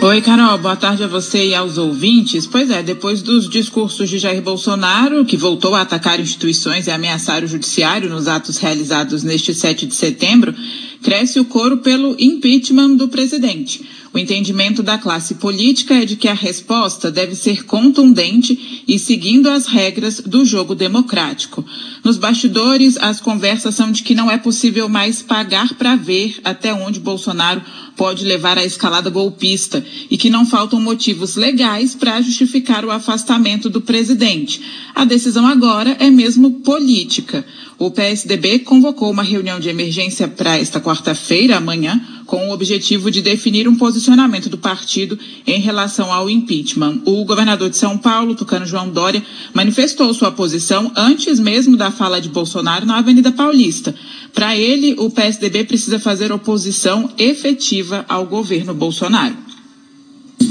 Oi, Carol, boa tarde a você e aos ouvintes. Pois é, depois dos discursos de Jair Bolsonaro, que voltou a atacar instituições e ameaçar o judiciário nos atos realizados neste 7 de setembro, cresce o coro pelo impeachment do presidente. O entendimento da classe política é de que a resposta deve ser contundente e seguindo as regras do jogo democrático. Nos bastidores, as conversas são de que não é possível mais pagar para ver até onde Bolsonaro pode levar à escalada golpista e que não faltam motivos legais para justificar o afastamento do presidente. A decisão agora é mesmo política. O PSDB convocou uma reunião de emergência para esta quarta-feira, amanhã, com o objetivo de definir um posicionamento do partido em relação ao impeachment. O governador de São Paulo, Tucano João Dória, manifestou sua posição antes mesmo da fala de Bolsonaro na Avenida Paulista. Para ele, o PSDB precisa fazer oposição efetiva ao governo Bolsonaro.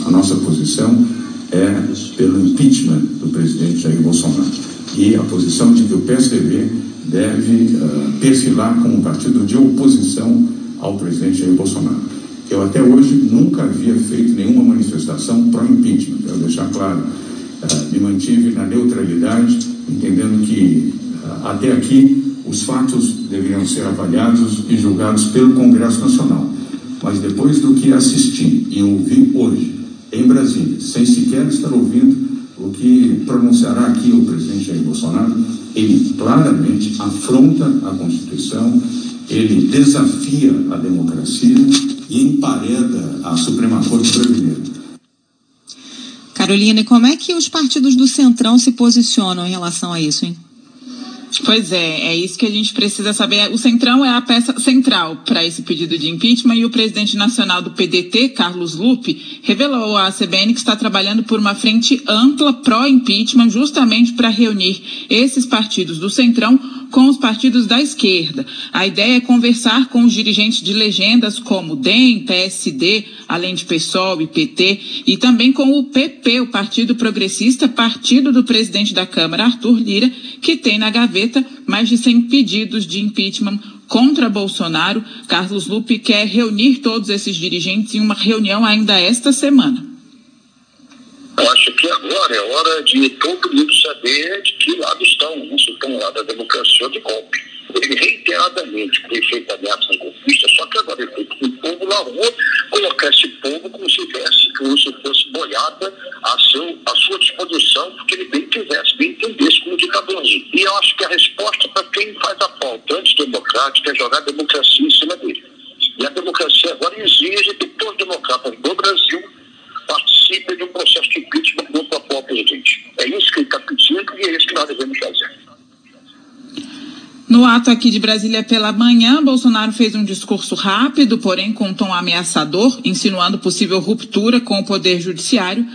A nossa posição é pelo impeachment do presidente Jair Bolsonaro e a posição de que o PSDB deve uh, perfilar como partido de oposição ao presidente Jair Bolsonaro. Eu até hoje nunca havia feito nenhuma manifestação pró-impeachment, quero deixar claro. Uh, me mantive na neutralidade, entendendo que uh, até aqui os fatos deveriam ser avaliados e julgados pelo Congresso Nacional. Mas depois do que assisti e ouvi hoje em Brasília, sem sequer estar ouvindo o que pronunciará aqui o presidente Jair Bolsonaro, ele claramente afronta a Constituição, ele desafia a democracia e empareda a Suprema Corte Brasileira. Carolina, e como é que os partidos do Centrão se posicionam em relação a isso, hein? Pois é, é isso que a gente precisa saber. O Centrão é a peça central para esse pedido de impeachment e o presidente nacional do PDT, Carlos Lupe, revelou à CBN que está trabalhando por uma frente ampla pró-impeachment justamente para reunir esses partidos do Centrão com os partidos da esquerda. A ideia é conversar com os dirigentes de legendas como DEM, PSD, além de PSOL e PT, e também com o PP, o Partido Progressista, partido do presidente da Câmara, Arthur Lira, que tem na gaveta mais de 100 pedidos de impeachment contra Bolsonaro. Carlos Lupe quer reunir todos esses dirigentes em uma reunião ainda esta semana. Agora é hora de todo mundo saber de que lado estão, não se estão lá da democracia ou de golpe. Ele reiteradamente foi feito ameaça golpista, só que agora ele foi com o povo na rua, colocar esse povo como se tivesse, como se fosse boiada a, seu, a sua disposição, porque ele bem quisesse, bem entendesse como ditador. E eu acho que a resposta para quem faz a pauta antidemocrática é jogar a democracia em cima dele. E a democracia agora exige que todos os democratas do Brasil participem de um processo de impeachment É isso que ele está pedindo e é isso que nós devemos fazer. No ato aqui de Brasília pela manhã, Bolsonaro fez um discurso rápido, porém com tom ameaçador, insinuando possível ruptura com o Poder Judiciário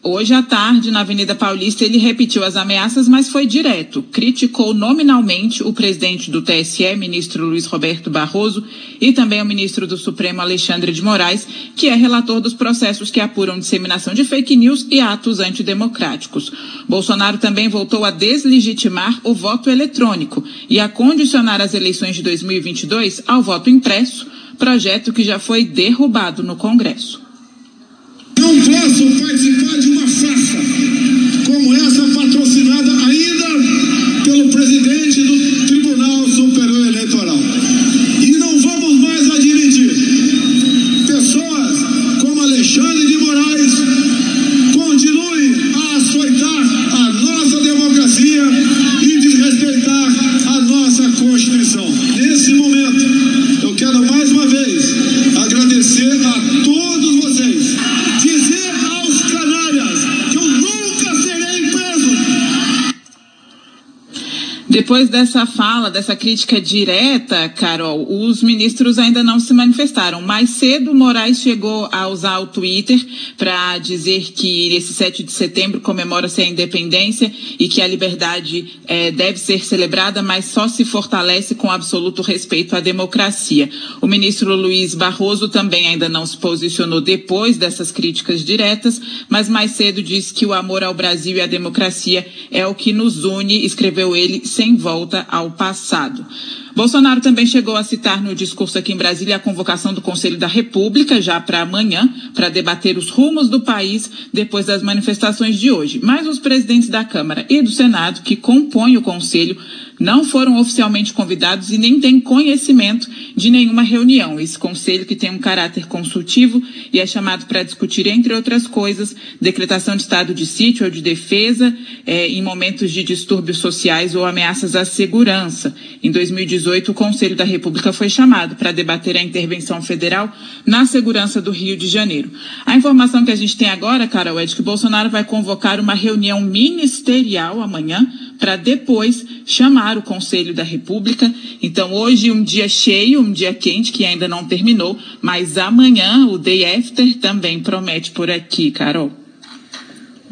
Hoje à tarde, na Avenida Paulista, ele repetiu as ameaças, mas foi direto. Criticou nominalmente o presidente do TSE, ministro Luiz Roberto Barroso, e também o ministro do Supremo, Alexandre de Moraes, que é relator dos processos que apuram disseminação de fake news e atos antidemocráticos. Bolsonaro também voltou a deslegitimar o voto eletrônico e a condicionar as eleições de 2022 ao voto impresso, projeto que já foi derrubado no Congresso. Posso participar de uma farsa como essa patrocinada ainda pelo presidente do Tribunal Superior Eleitoral. E não vamos mais admitir pessoas como Alexandre de Moraes Depois dessa fala, dessa crítica direta, Carol, os ministros ainda não se manifestaram. Mais cedo, Moraes chegou a usar o Twitter para dizer que esse 7 de setembro comemora-se a independência e que a liberdade eh, deve ser celebrada, mas só se fortalece com absoluto respeito à democracia. O ministro Luiz Barroso também ainda não se posicionou depois dessas críticas diretas, mas mais cedo disse que o amor ao Brasil e à democracia é o que nos une, escreveu ele sem volta ao passado. Bolsonaro também chegou a citar no discurso aqui em Brasília a convocação do Conselho da República já para amanhã, para debater os rumos do país depois das manifestações de hoje. Mas os presidentes da Câmara e do Senado, que compõem o Conselho, não foram oficialmente convidados e nem têm conhecimento de nenhuma reunião. Esse conselho que tem um caráter consultivo e é chamado para discutir, entre outras coisas, decretação de estado de sítio ou de defesa é, em momentos de distúrbios sociais ou ameaças à segurança. Em 2018, o Conselho da República foi chamado para debater a intervenção federal na segurança do Rio de Janeiro. A informação que a gente tem agora, Carol, é de que Bolsonaro vai convocar uma reunião ministerial amanhã para depois chamar o Conselho da República. Então, hoje um dia cheio, um dia quente que ainda não terminou, mas amanhã o Day After também promete por aqui, Carol.